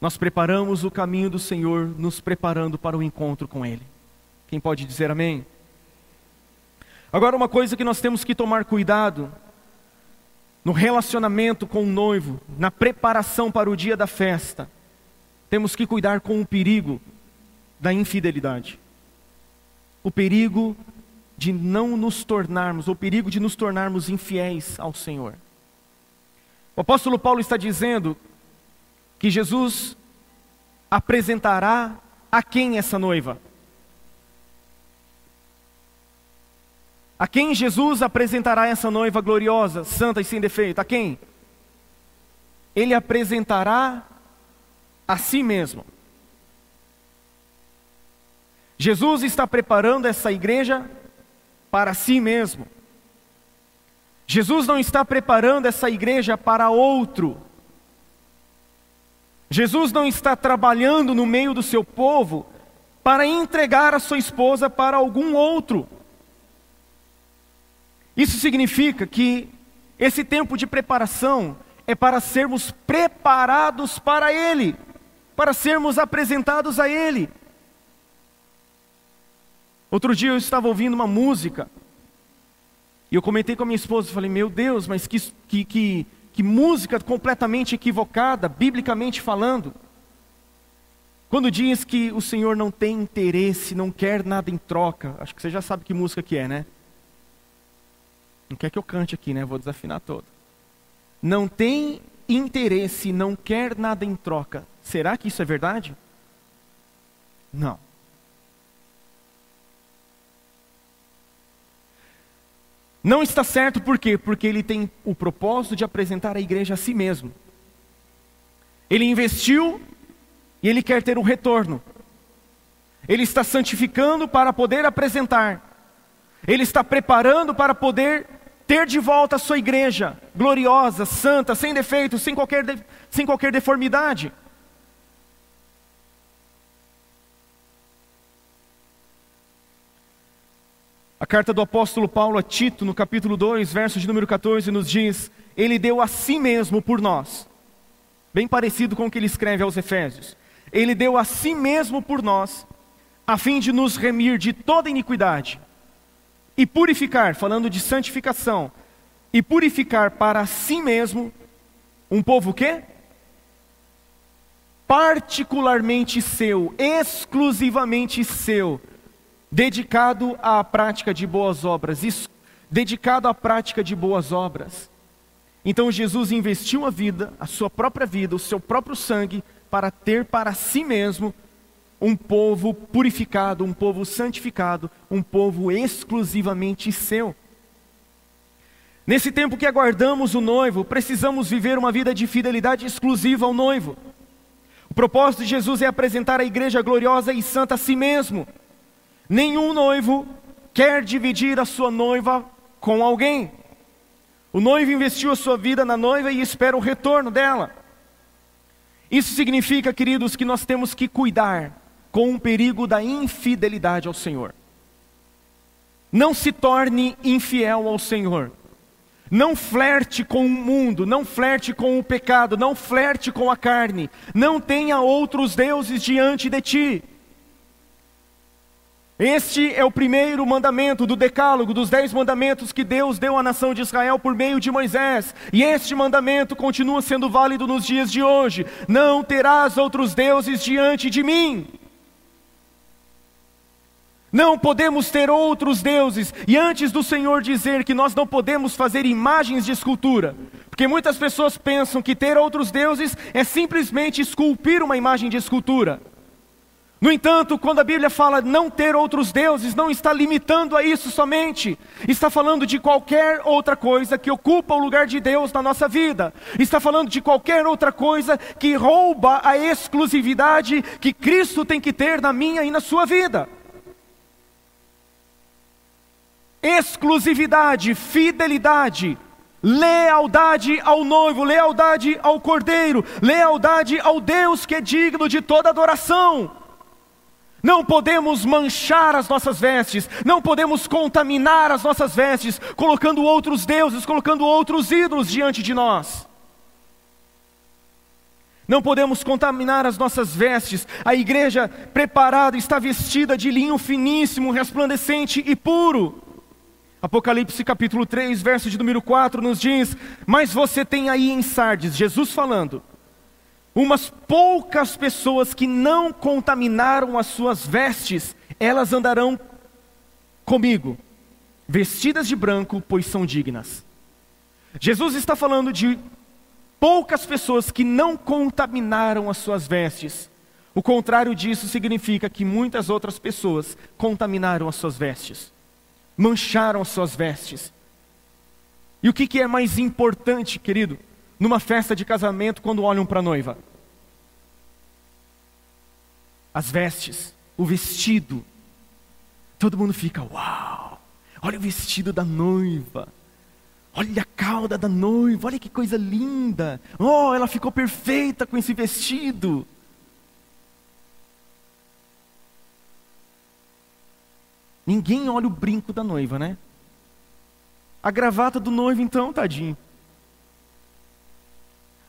Nós preparamos o caminho do Senhor, nos preparando para o encontro com Ele. Quem pode dizer amém? Agora, uma coisa que nós temos que tomar cuidado no relacionamento com o noivo, na preparação para o dia da festa, temos que cuidar com o perigo da infidelidade. O perigo de não nos tornarmos, o perigo de nos tornarmos infiéis ao Senhor. O apóstolo Paulo está dizendo que Jesus apresentará a quem essa noiva? A quem Jesus apresentará essa noiva gloriosa, santa e sem defeito? A quem? Ele apresentará a si mesmo. Jesus está preparando essa igreja para si mesmo. Jesus não está preparando essa igreja para outro. Jesus não está trabalhando no meio do seu povo para entregar a sua esposa para algum outro. Isso significa que esse tempo de preparação é para sermos preparados para Ele para sermos apresentados a Ele. Outro dia eu estava ouvindo uma música, e eu comentei com a minha esposa, falei, meu Deus, mas que, que, que, que música completamente equivocada, biblicamente falando. Quando diz que o Senhor não tem interesse, não quer nada em troca, acho que você já sabe que música que é, né? Não quer que eu cante aqui, né? Vou desafinar todo. Não tem interesse, não quer nada em troca. Será que isso é verdade? Não. Não está certo por quê? Porque ele tem o propósito de apresentar a igreja a si mesmo. Ele investiu e ele quer ter um retorno. Ele está santificando para poder apresentar. Ele está preparando para poder ter de volta a sua igreja gloriosa, santa, sem defeitos, sem qualquer, de, sem qualquer deformidade. A carta do apóstolo Paulo a Tito, no capítulo 2, verso de número 14, nos diz: Ele deu a si mesmo por nós. Bem parecido com o que ele escreve aos Efésios. Ele deu a si mesmo por nós, a fim de nos remir de toda iniquidade e purificar, falando de santificação, e purificar para si mesmo um povo que particularmente seu, exclusivamente seu, dedicado à prática de boas obras, isso, dedicado à prática de boas obras. Então Jesus investiu a vida, a sua própria vida, o seu próprio sangue, para ter para si mesmo um povo purificado, um povo santificado, um povo exclusivamente seu. Nesse tempo que aguardamos o noivo, precisamos viver uma vida de fidelidade exclusiva ao noivo. O propósito de Jesus é apresentar a igreja gloriosa e santa a si mesmo. Nenhum noivo quer dividir a sua noiva com alguém. O noivo investiu a sua vida na noiva e espera o retorno dela. Isso significa, queridos, que nós temos que cuidar com o perigo da infidelidade ao Senhor. Não se torne infiel ao Senhor. Não flerte com o mundo, não flerte com o pecado, não flerte com a carne. Não tenha outros deuses diante de ti. Este é o primeiro mandamento do decálogo, dos dez mandamentos que Deus deu à nação de Israel por meio de Moisés. E este mandamento continua sendo válido nos dias de hoje: Não terás outros deuses diante de mim. Não podemos ter outros deuses. E antes do Senhor dizer que nós não podemos fazer imagens de escultura, porque muitas pessoas pensam que ter outros deuses é simplesmente esculpir uma imagem de escultura. No entanto, quando a Bíblia fala não ter outros deuses, não está limitando a isso somente, está falando de qualquer outra coisa que ocupa o lugar de Deus na nossa vida, está falando de qualquer outra coisa que rouba a exclusividade que Cristo tem que ter na minha e na sua vida. Exclusividade, fidelidade, lealdade ao noivo, lealdade ao cordeiro, lealdade ao Deus que é digno de toda adoração. Não podemos manchar as nossas vestes, não podemos contaminar as nossas vestes, colocando outros deuses, colocando outros ídolos diante de nós. Não podemos contaminar as nossas vestes. A igreja preparada está vestida de linho finíssimo, resplandecente e puro. Apocalipse capítulo 3, verso de número 4 nos diz: Mas você tem aí em Sardes, Jesus falando, umas poucas pessoas que não contaminaram as suas vestes, elas andarão comigo, vestidas de branco, pois são dignas. Jesus está falando de poucas pessoas que não contaminaram as suas vestes. O contrário disso significa que muitas outras pessoas contaminaram as suas vestes, mancharam as suas vestes. E o que, que é mais importante, querido? numa festa de casamento quando olham para a noiva? As vestes, o vestido. Todo mundo fica, uau! Olha o vestido da noiva. Olha a cauda da noiva, olha que coisa linda. Oh, ela ficou perfeita com esse vestido. Ninguém olha o brinco da noiva, né? A gravata do noivo, então, tadinho.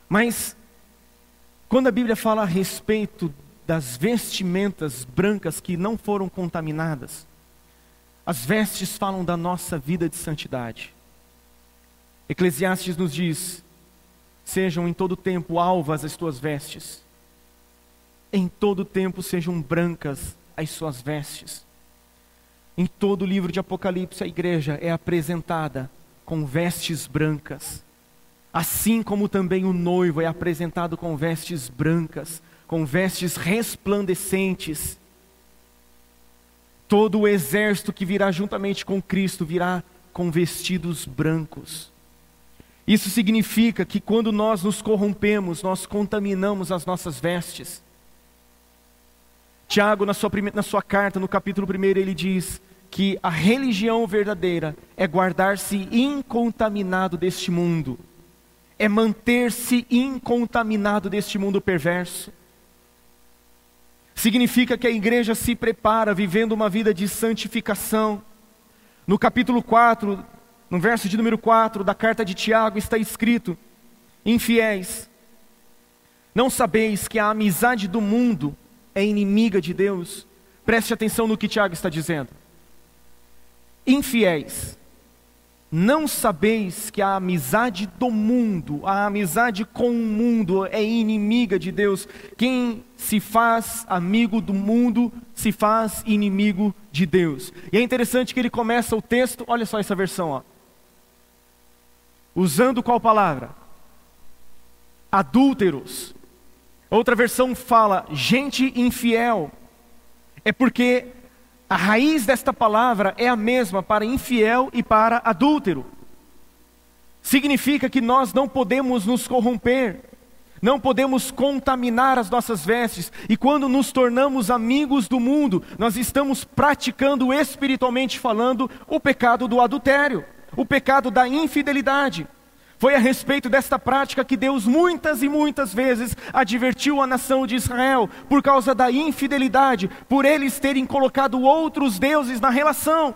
Mas, quando a Bíblia fala a respeito das vestimentas brancas que não foram contaminadas, as vestes falam da nossa vida de santidade. Eclesiastes nos diz: sejam em todo tempo alvas as tuas vestes. em todo tempo sejam brancas as suas vestes. Em todo o livro de Apocalipse, a igreja é apresentada com vestes brancas, assim como também o noivo é apresentado com vestes brancas, com vestes resplandecentes. Todo o exército que virá juntamente com Cristo virá com vestidos brancos. Isso significa que quando nós nos corrompemos, nós contaminamos as nossas vestes. Tiago, na sua, na sua carta, no capítulo 1, ele diz que a religião verdadeira é guardar-se incontaminado deste mundo, é manter-se incontaminado deste mundo perverso. Significa que a igreja se prepara vivendo uma vida de santificação. No capítulo 4, no verso de número 4 da carta de Tiago, está escrito: Infiéis, não sabeis que a amizade do mundo é inimiga de Deus. Preste atenção no que Tiago está dizendo. Infiéis, não sabeis que a amizade do mundo, a amizade com o mundo é inimiga de Deus. Quem se faz amigo do mundo se faz inimigo de Deus. E é interessante que ele começa o texto, olha só essa versão, ó. Usando qual palavra? Adúlteros, Outra versão fala gente infiel. É porque a raiz desta palavra é a mesma para infiel e para adúltero. Significa que nós não podemos nos corromper, não podemos contaminar as nossas vestes, e quando nos tornamos amigos do mundo, nós estamos praticando espiritualmente falando o pecado do adultério, o pecado da infidelidade. Foi a respeito desta prática que Deus muitas e muitas vezes advertiu a nação de Israel por causa da infidelidade, por eles terem colocado outros deuses na relação.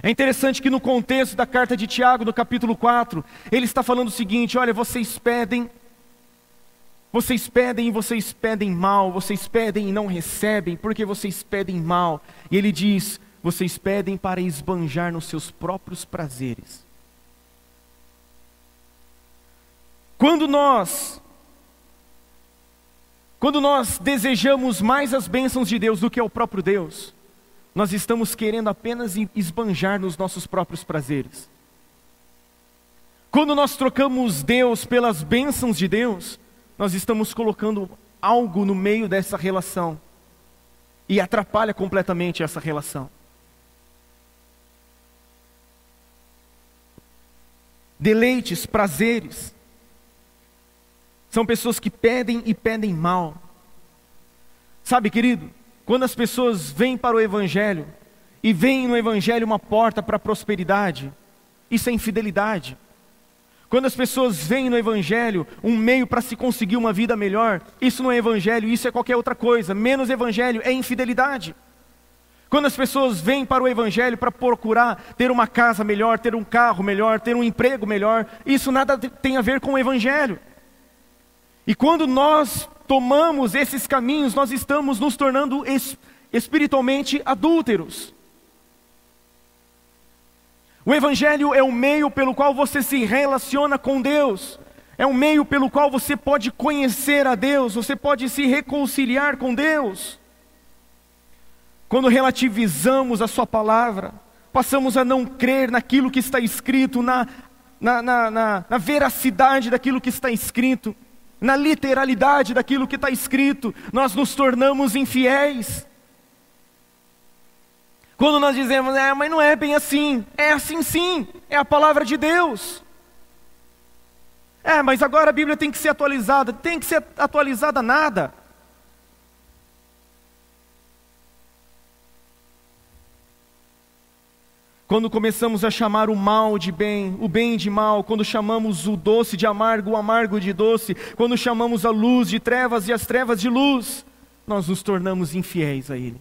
É interessante que no contexto da carta de Tiago, no capítulo 4, ele está falando o seguinte: olha, vocês pedem, vocês pedem e vocês pedem mal, vocês pedem e não recebem, porque vocês pedem mal. E ele diz: vocês pedem para esbanjar nos seus próprios prazeres. Quando nós quando nós desejamos mais as bênçãos de Deus do que o próprio Deus, nós estamos querendo apenas esbanjar nos nossos próprios prazeres. Quando nós trocamos Deus pelas bênçãos de Deus, nós estamos colocando algo no meio dessa relação e atrapalha completamente essa relação. Deleites, prazeres, são pessoas que pedem e pedem mal. Sabe, querido, quando as pessoas vêm para o Evangelho e veem no Evangelho uma porta para a prosperidade, isso é infidelidade. Quando as pessoas veem no Evangelho um meio para se conseguir uma vida melhor, isso não é Evangelho, isso é qualquer outra coisa, menos Evangelho é infidelidade. Quando as pessoas vêm para o Evangelho para procurar ter uma casa melhor, ter um carro melhor, ter um emprego melhor, isso nada tem a ver com o Evangelho. E quando nós tomamos esses caminhos, nós estamos nos tornando espiritualmente adúlteros. O Evangelho é o meio pelo qual você se relaciona com Deus, é um meio pelo qual você pode conhecer a Deus, você pode se reconciliar com Deus. Quando relativizamos a Sua palavra, passamos a não crer naquilo que está escrito, na, na, na, na, na veracidade daquilo que está escrito na literalidade daquilo que está escrito, nós nos tornamos infiéis. Quando nós dizemos, é, mas não é bem assim, é assim sim, é a palavra de Deus. É, mas agora a Bíblia tem que ser atualizada, tem que ser atualizada nada. Quando começamos a chamar o mal de bem, o bem de mal, quando chamamos o doce de amargo, o amargo de doce, quando chamamos a luz de trevas e as trevas de luz, nós nos tornamos infiéis a Ele.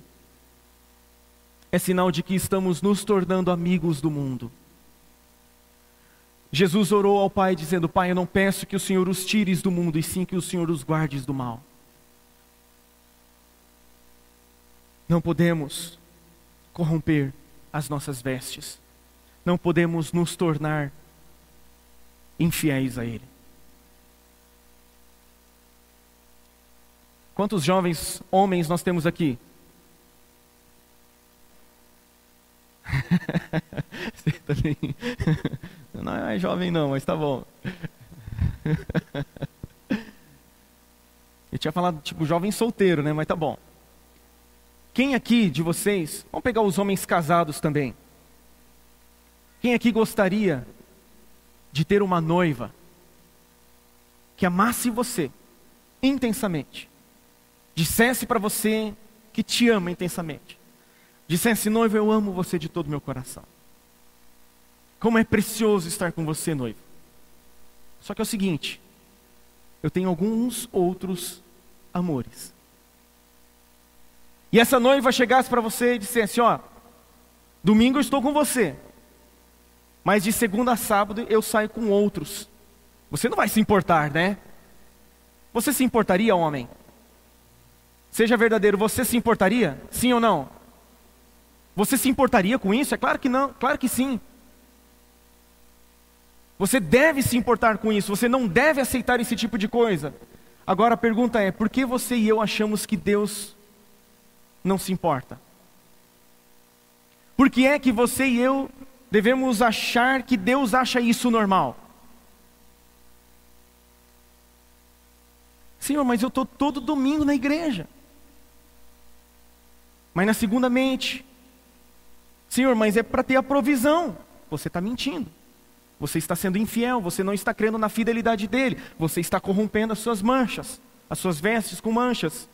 É sinal de que estamos nos tornando amigos do mundo. Jesus orou ao Pai dizendo: Pai, eu não peço que o Senhor os tires do mundo, e sim que o Senhor os guardes do mal. Não podemos corromper as nossas vestes. Não podemos nos tornar infiéis a Ele. Quantos jovens homens nós temos aqui? não é jovem não, mas tá bom. Eu tinha falado tipo jovem solteiro, né? Mas tá bom. Quem aqui de vocês, vamos pegar os homens casados também. Quem aqui gostaria de ter uma noiva que amasse você intensamente, dissesse para você que te ama intensamente, dissesse, noivo, eu amo você de todo o meu coração. Como é precioso estar com você, noivo. Só que é o seguinte, eu tenho alguns outros amores. E essa noiva chegasse para você e dissesse: Ó, domingo eu estou com você, mas de segunda a sábado eu saio com outros. Você não vai se importar, né? Você se importaria, homem? Seja verdadeiro, você se importaria? Sim ou não? Você se importaria com isso? É claro que não, claro que sim. Você deve se importar com isso, você não deve aceitar esse tipo de coisa. Agora a pergunta é: por que você e eu achamos que Deus não se importa? Por que é que você e eu devemos achar que Deus acha isso normal? Senhor, mas eu estou todo domingo na igreja. Mas na segunda mente, Senhor, mas é para ter a provisão. Você está mentindo. Você está sendo infiel, você não está crendo na fidelidade dele, você está corrompendo as suas manchas, as suas vestes com manchas.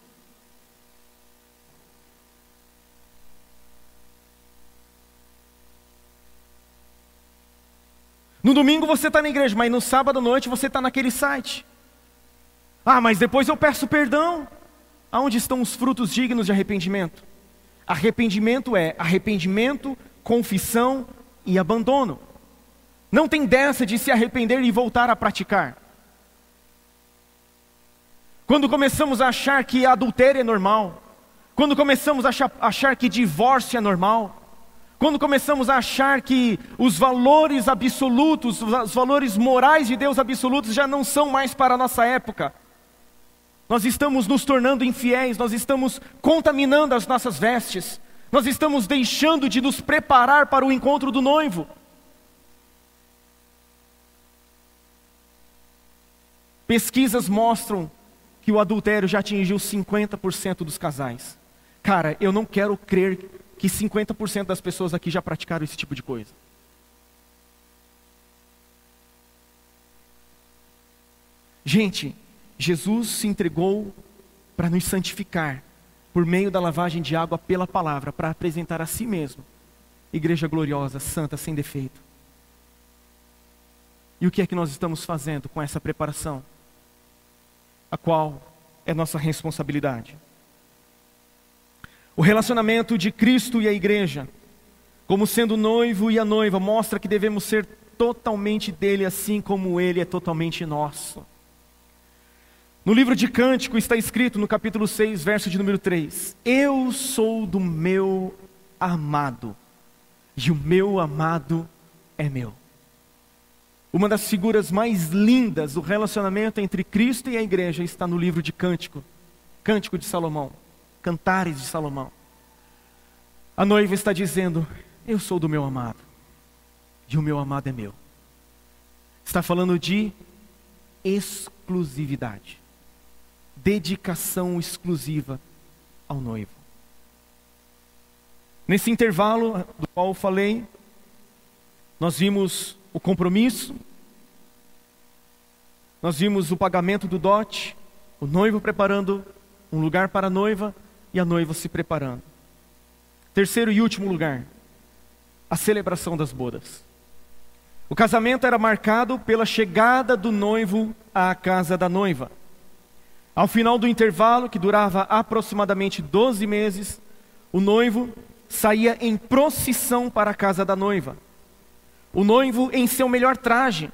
No domingo você está na igreja, mas no sábado à noite você está naquele site. Ah, mas depois eu peço perdão. Aonde estão os frutos dignos de arrependimento? Arrependimento é arrependimento, confissão e abandono. Não tem dessa de se arrepender e voltar a praticar. Quando começamos a achar que adultério é normal, quando começamos a achar, achar que divórcio é normal, quando começamos a achar que os valores absolutos, os valores morais de Deus absolutos já não são mais para a nossa época, nós estamos nos tornando infiéis, nós estamos contaminando as nossas vestes, nós estamos deixando de nos preparar para o encontro do noivo. Pesquisas mostram que o adultério já atingiu 50% dos casais. Cara, eu não quero crer que 50% das pessoas aqui já praticaram esse tipo de coisa. Gente, Jesus se entregou para nos santificar por meio da lavagem de água pela palavra, para apresentar a si mesmo igreja gloriosa, santa, sem defeito. E o que é que nós estamos fazendo com essa preparação? A qual é nossa responsabilidade. O relacionamento de Cristo e a igreja, como sendo noivo e a noiva, mostra que devemos ser totalmente dele, assim como ele é totalmente nosso. No livro de Cântico está escrito no capítulo 6, verso de número 3: Eu sou do meu amado, e o meu amado é meu. Uma das figuras mais lindas do relacionamento entre Cristo e a igreja está no livro de Cântico, Cântico de Salomão, Cantares de Salomão. A noiva está dizendo: Eu sou do meu amado, e o meu amado é meu. Está falando de exclusividade dedicação exclusiva ao noivo. Nesse intervalo do qual falei, nós vimos o compromisso, nós vimos o pagamento do dote, o noivo preparando um lugar para a noiva e a noiva se preparando. Terceiro e último lugar, a celebração das bodas. O casamento era marcado pela chegada do noivo à casa da noiva. Ao final do intervalo, que durava aproximadamente 12 meses, o noivo saía em procissão para a casa da noiva. O noivo, em seu melhor traje,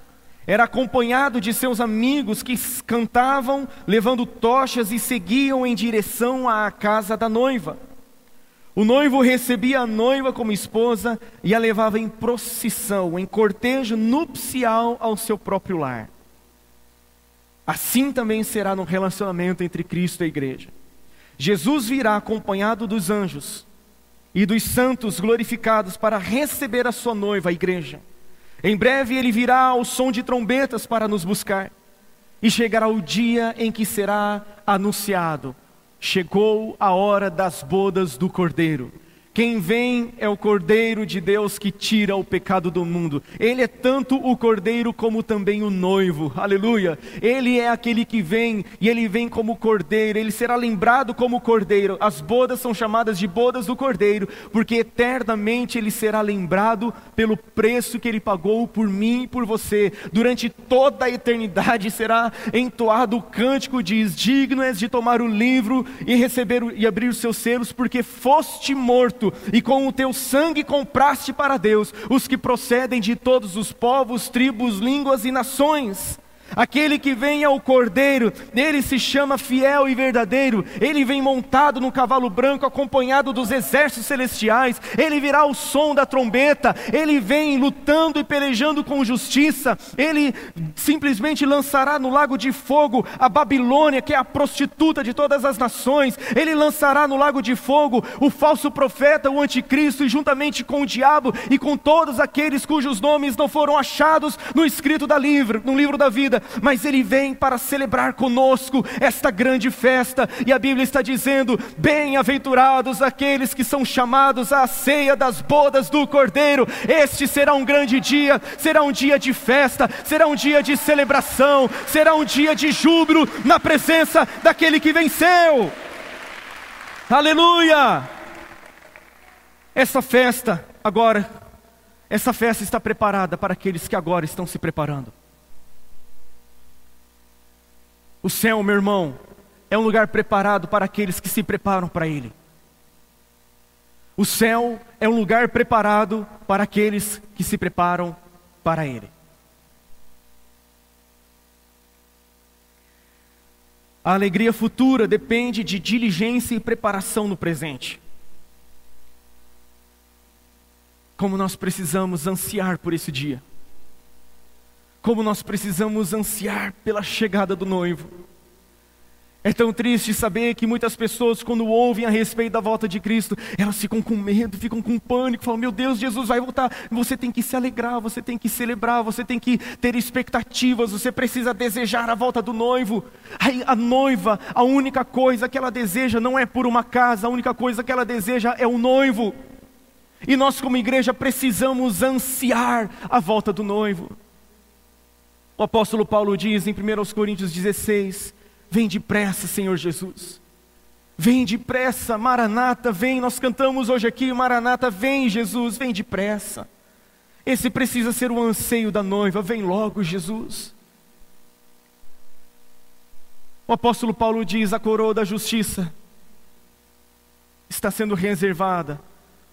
era acompanhado de seus amigos que cantavam, levando tochas e seguiam em direção à casa da noiva. O noivo recebia a noiva como esposa e a levava em procissão, em cortejo nupcial ao seu próprio lar. Assim também será no relacionamento entre Cristo e a igreja. Jesus virá acompanhado dos anjos e dos santos glorificados para receber a sua noiva, a igreja. Em breve ele virá ao som de trombetas para nos buscar, e chegará o dia em que será anunciado: chegou a hora das bodas do Cordeiro. Quem vem é o Cordeiro de Deus que tira o pecado do mundo. Ele é tanto o Cordeiro como também o noivo. Aleluia. Ele é aquele que vem e ele vem como Cordeiro. Ele será lembrado como Cordeiro. As bodas são chamadas de bodas do Cordeiro, porque eternamente ele será lembrado pelo preço que ele pagou por mim e por você. Durante toda a eternidade será entoado o cântico diz: "Digno és de tomar o livro e receber e abrir os seus selos, porque foste morto e com o teu sangue compraste para Deus os que procedem de todos os povos, tribos, línguas e nações. Aquele que vem ao Cordeiro, ele se chama fiel e verdadeiro. Ele vem montado no cavalo branco, acompanhado dos exércitos celestiais. Ele virá ao som da trombeta. Ele vem lutando e pelejando com justiça. Ele simplesmente lançará no lago de fogo a Babilônia, que é a prostituta de todas as nações. Ele lançará no lago de fogo o falso profeta, o anticristo, e juntamente com o diabo e com todos aqueles cujos nomes não foram achados no escrito da livro, no livro da vida vida, mas Ele vem para celebrar conosco esta grande festa, e a Bíblia está dizendo: bem-aventurados aqueles que são chamados à ceia das bodas do Cordeiro, este será um grande dia, será um dia de festa, será um dia de celebração, será um dia de júbilo na presença daquele que venceu. Aleluia! Essa festa agora, essa festa está preparada para aqueles que agora estão se preparando. O céu, meu irmão, é um lugar preparado para aqueles que se preparam para Ele. O céu é um lugar preparado para aqueles que se preparam para Ele. A alegria futura depende de diligência e preparação no presente. Como nós precisamos ansiar por esse dia como nós precisamos ansiar pela chegada do noivo. É tão triste saber que muitas pessoas, quando ouvem a respeito da volta de Cristo, elas ficam com medo, ficam com pânico, falam: Meu Deus, Jesus vai voltar. Você tem que se alegrar, você tem que celebrar, você tem que ter expectativas, você precisa desejar a volta do noivo. A noiva, a única coisa que ela deseja não é por uma casa, a única coisa que ela deseja é o noivo. E nós, como igreja, precisamos ansiar a volta do noivo. O apóstolo Paulo diz em 1 Coríntios 16: Vem depressa, Senhor Jesus. Vem depressa, Maranata, vem. Nós cantamos hoje aqui, Maranata, vem, Jesus, vem depressa. Esse precisa ser o anseio da noiva, vem logo, Jesus. O apóstolo Paulo diz: a coroa da justiça está sendo reservada,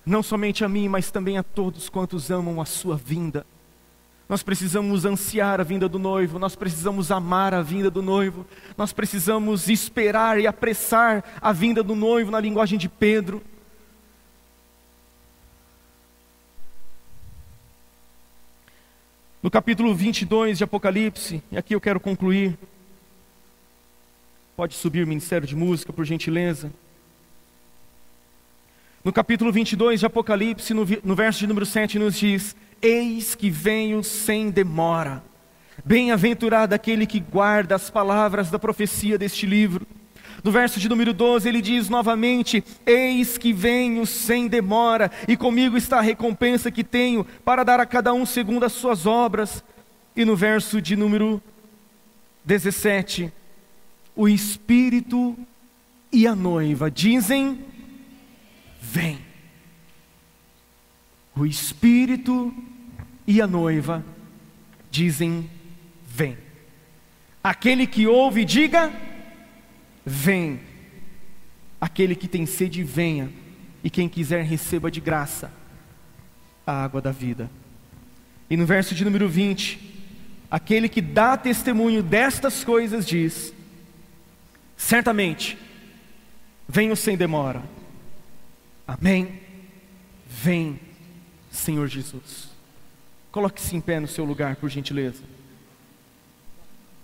não somente a mim, mas também a todos quantos amam a sua vinda. Nós precisamos ansiar a vinda do noivo, nós precisamos amar a vinda do noivo, nós precisamos esperar e apressar a vinda do noivo na linguagem de Pedro. No capítulo 22 de Apocalipse, e aqui eu quero concluir. Pode subir o Ministério de Música, por gentileza. No capítulo 22 de Apocalipse, no, verso de número 7, nos diz: Eis que venho sem demora. Bem-aventurado aquele que guarda as palavras da profecia deste livro. No verso de número 12, ele diz novamente: Eis que venho sem demora, e comigo está a recompensa que tenho para dar a cada um segundo as suas obras. E no verso de número 17, o Espírito e a noiva dizem: Vem. O Espírito e a noiva dizem: Vem. Aquele que ouve, diga: Vem. Aquele que tem sede, venha. E quem quiser, receba de graça a água da vida. E no verso de número 20, aquele que dá testemunho destas coisas diz: Certamente, venho sem demora. Amém. Vem, Senhor Jesus. Coloque-se em pé no seu lugar, por gentileza.